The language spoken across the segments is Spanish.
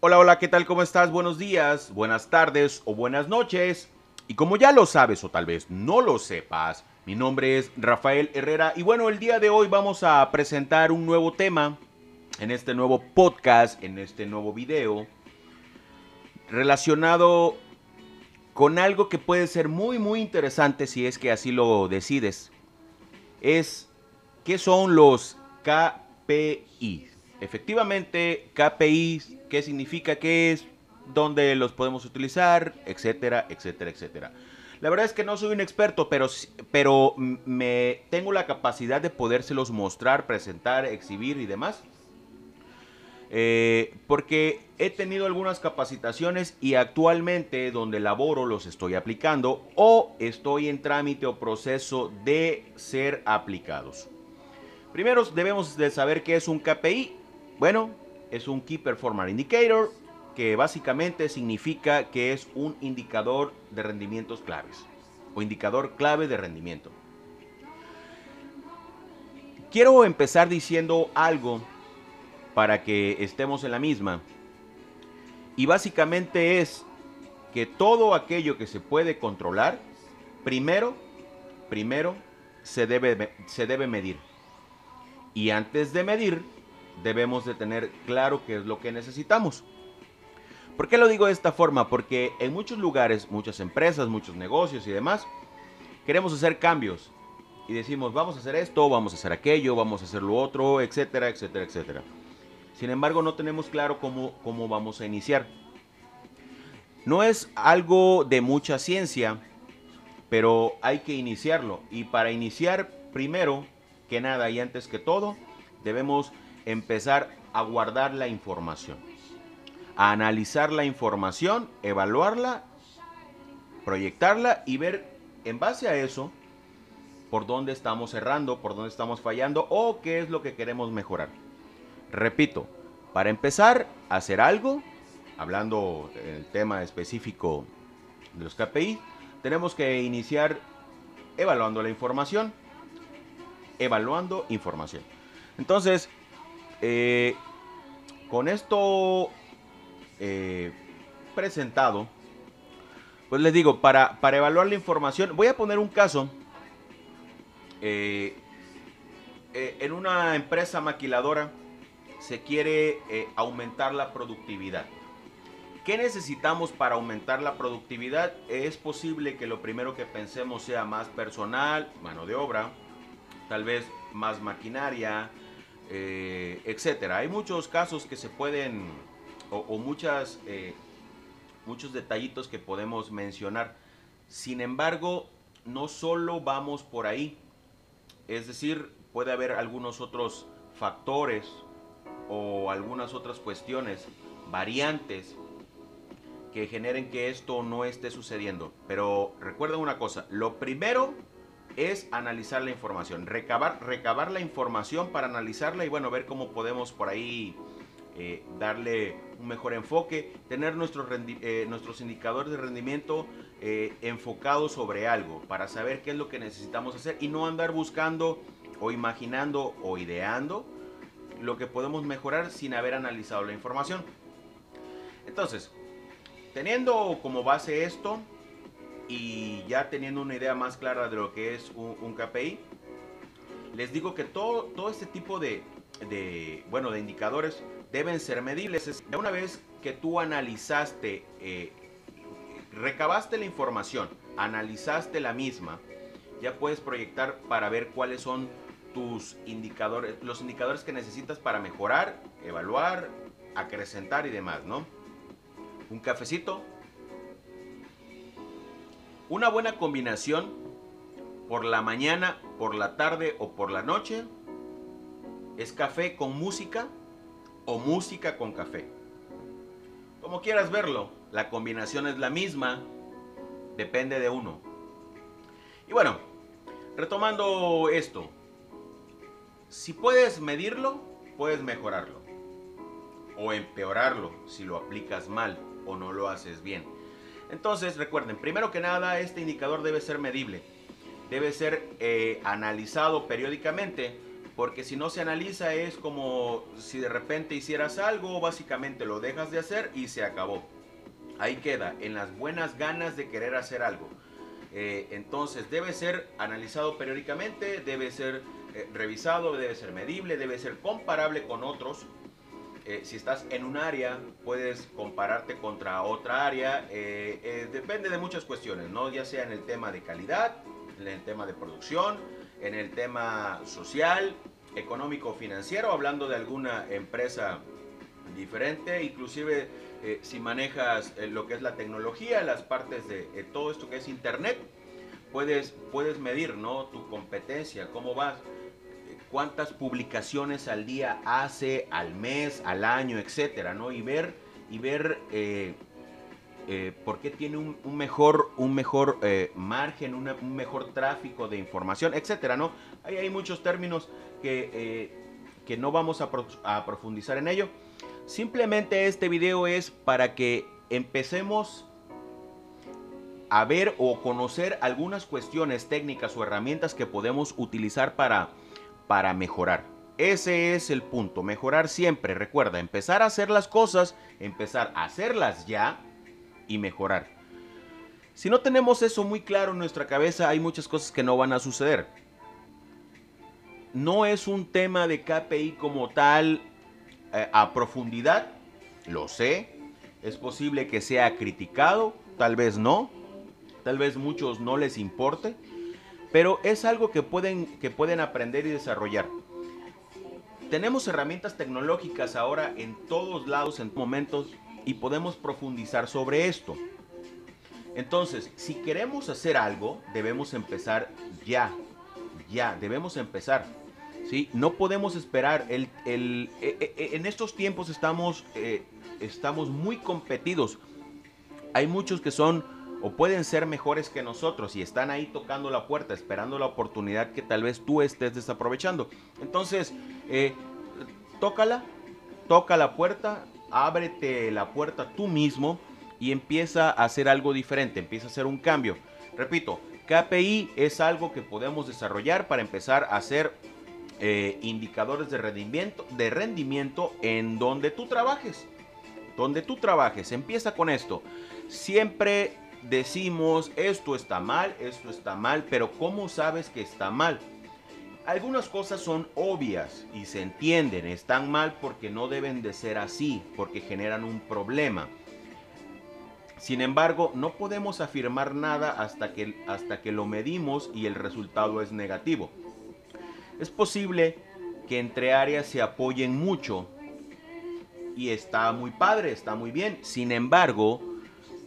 Hola, hola, ¿qué tal? ¿Cómo estás? Buenos días, buenas tardes o buenas noches. Y como ya lo sabes o tal vez no lo sepas, mi nombre es Rafael Herrera y bueno, el día de hoy vamos a presentar un nuevo tema en este nuevo podcast, en este nuevo video, relacionado con algo que puede ser muy, muy interesante si es que así lo decides. Es, ¿qué son los KPI? Efectivamente, KPI, ¿qué significa? ¿Qué es? ¿Dónde los podemos utilizar? Etcétera, etcétera, etcétera. La verdad es que no soy un experto, pero, pero me tengo la capacidad de podérselos mostrar, presentar, exhibir y demás. Eh, porque he tenido algunas capacitaciones y actualmente donde laboro los estoy aplicando o estoy en trámite o proceso de ser aplicados. Primero debemos de saber qué es un KPI. Bueno, es un Key Performance Indicator que básicamente significa que es un indicador de rendimientos claves o indicador clave de rendimiento. Quiero empezar diciendo algo para que estemos en la misma. Y básicamente es que todo aquello que se puede controlar, primero, primero se debe, se debe medir. Y antes de medir, debemos de tener claro qué es lo que necesitamos. ¿Por qué lo digo de esta forma? Porque en muchos lugares, muchas empresas, muchos negocios y demás, queremos hacer cambios. Y decimos, vamos a hacer esto, vamos a hacer aquello, vamos a hacer lo otro, etcétera, etcétera, etcétera. Sin embargo, no tenemos claro cómo, cómo vamos a iniciar. No es algo de mucha ciencia, pero hay que iniciarlo. Y para iniciar, primero que nada y antes que todo, debemos empezar a guardar la información a analizar la información, evaluarla, proyectarla y ver en base a eso por dónde estamos errando, por dónde estamos fallando o qué es lo que queremos mejorar. Repito, para empezar a hacer algo, hablando del tema específico de los KPI, tenemos que iniciar evaluando la información. Evaluando información. Entonces, eh, con esto eh, presentado, pues les digo, para, para, evaluar la información, voy a poner un caso. Eh, en una empresa maquiladora se quiere aumentar la productividad. ¿Qué necesitamos para aumentar la productividad? Es posible que lo primero que pensemos sea más personal, mano de obra, tal vez más maquinaria, etcétera. Hay muchos casos que se pueden o, muchas, eh, muchos detallitos que podemos mencionar. Sin embargo, no solo vamos por ahí. Es decir, puede haber algunos otros factores o algunas otras cuestiones, variantes, que generen que esto no esté sucediendo. Pero recuerden una cosa, lo primero es analizar la información, recabar, recabar la información para analizarla y bueno, ver cómo podemos por ahí eh, darle un mejor enfoque, tener nuestros, eh, nuestros indicadores de rendimiento eh, enfocados sobre algo para saber qué es lo que necesitamos hacer y no andar buscando o imaginando o ideando lo que podemos mejorar sin haber analizado la información. Entonces, teniendo como base esto y ya teniendo una idea más clara de lo que es un, KPI, les digo que todo, todo este tipo de, bueno, de indicadores deben ser medibles. Una vez que tú analizaste, eh, recabaste la información, analizaste la misma, ya puedes proyectar para ver cuáles son tus indicadores, los indicadores que necesitas para mejorar, evaluar, acrecentar y demás, ¿no? Un cafecito. Una buena combinación por la mañana, por la tarde o por la noche es café con música o música con café. Como quieras verlo, la combinación es la misma, depende de uno. Y bueno, retomando esto, si puedes medirlo, puedes mejorarlo o empeorarlo si lo aplicas mal o no lo haces bien. Entonces recuerden, primero que nada, este indicador debe ser medible, debe ser eh, analizado periódicamente Porque si no se analiza es como si de repente hicieras algo, básicamente lo dejas de hacer y se acabó. Ahí queda, en las buenas ganas de querer hacer algo. Eh, entonces debe ser analizado periódicamente, debe ser eh, revisado, debe ser medible, debe ser comparable con otros. Eh, si estás en un área, puedes compararte contra otra área. depende de muchas cuestiones, ¿no? Ya sea en el tema de calidad, en el tema de producción, en el tema social, económico, financiero, hablando de alguna empresa diferente, inclusive eh, si manejas eh, lo que es la tecnología, las partes de eh, todo esto que es internet, puedes, puedes medir ¿no? tu competencia, cómo vas, cuántas publicaciones al día hace, al mes, al año, etcétera, ¿no? Y ver, y ver por qué tiene un, mejor, un mejor margen, un mejor tráfico de información, etcétera, ¿no? Ahí hay muchos términos que, que no vamos a profundizar en ello. Simplemente este video es para que empecemos a ver o conocer algunas cuestiones técnicas o herramientas que podemos utilizar para, para mejorar. Ese es el punto, mejorar siempre. Recuerda, empezar a hacer las cosas, empezar a hacerlas ya y mejorar. Si no tenemos eso muy claro en nuestra cabeza, hay muchas cosas que no van a suceder. No es un tema de KPI como tal eh, a profundidad, lo sé. Es posible que sea criticado, tal vez no. Tal vez muchos no les importe. Pero es algo que pueden, que pueden aprender y desarrollar. Tenemos herramientas tecnológicas ahora en todos lados, en momentos, y podemos profundizar sobre esto. Entonces, si queremos hacer algo, debemos empezar ya. Ya, debemos empezar. ¿sí? No podemos esperar. El, el, e, e, e, en estos tiempos estamos, eh, estamos muy competidos. Hay muchos que son o pueden ser mejores que nosotros y están ahí tocando la puerta, esperando la oportunidad que tal vez tú estés desaprovechando. Entonces, eh, tócala, toca la puerta, ábrete la puerta tú mismo y empieza a hacer algo diferente, empieza a hacer un cambio. Repito, KPI es algo que podemos desarrollar para empezar a hacer eh, indicadores de rendimiento, de rendimiento en donde tú trabajes. Donde tú trabajes. Empieza con esto. Siempre decimos esto está mal, esto está mal, pero ¿cómo sabes que está mal? Algunas cosas son obvias y se entienden, están mal porque no deben de ser así, porque generan un problema. Sin embargo, no podemos afirmar nada hasta que, hasta que lo medimos y el resultado es negativo. Es posible que entre áreas se apoyen mucho y está muy padre, está muy bien. Sin embargo,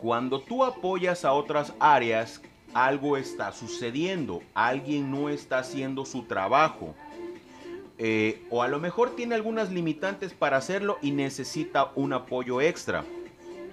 cuando tú apoyas a otras áreas, algo está sucediendo, alguien no está haciendo su trabajo. Eh, o a lo mejor tiene algunas limitantes para hacerlo y necesita un apoyo extra.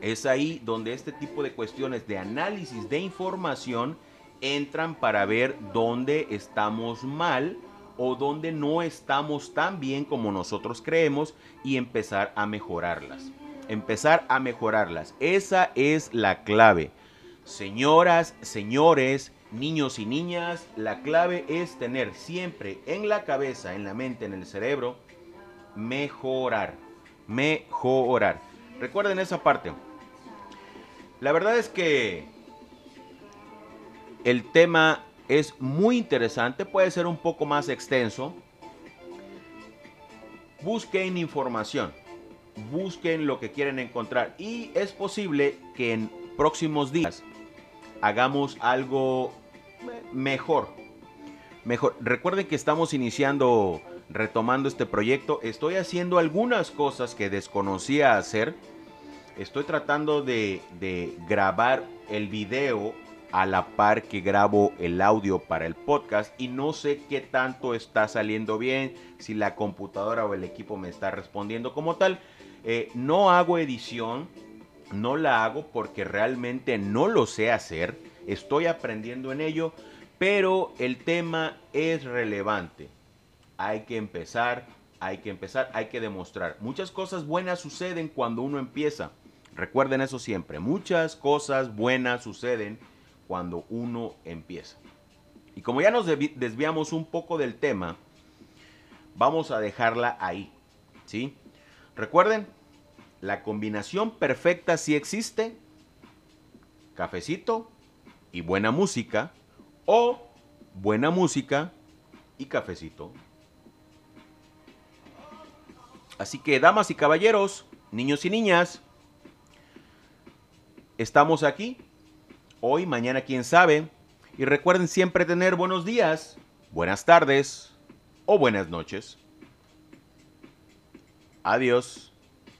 Es ahí donde este tipo de cuestiones de análisis de información entran para ver dónde estamos mal o donde no estamos tan bien como nosotros creemos y empezar a mejorarlas. Empezar a mejorarlas. Esa es la clave. Señoras, señores, niños y niñas, la clave es tener siempre en la cabeza, en la mente, en el cerebro, mejorar. Mejorar. Recuerden esa parte. La verdad es que el tema es muy interesante, puede ser un poco más extenso. Busquen información, busquen lo que quieren encontrar y es posible que en próximos días hagamos algo mejor. Mejor. Recuerden que estamos iniciando, retomando este proyecto. Estoy haciendo algunas cosas que desconocía hacer. Estoy tratando de, de grabar el video a la par que grabo el audio para el podcast y no sé qué tanto está saliendo bien, si la computadora o el equipo me está respondiendo como tal. Eh, no hago edición, no la hago porque realmente no lo sé hacer, estoy aprendiendo en ello, pero el tema es relevante. Hay que empezar, hay que empezar, hay que demostrar. Muchas cosas buenas suceden cuando uno empieza. Recuerden eso siempre, muchas cosas buenas suceden cuando uno empieza. Y como ya nos desviamos un poco del tema, vamos a dejarla ahí, ¿sí? Recuerden, la combinación perfecta sí existe, cafecito y buena música, o buena música y cafecito. Así que, damas y caballeros, niños y niñas, estamos aquí. Hoy, mañana, quién sabe. Y recuerden siempre tener buenos días, buenas tardes o buenas noches. Adiós.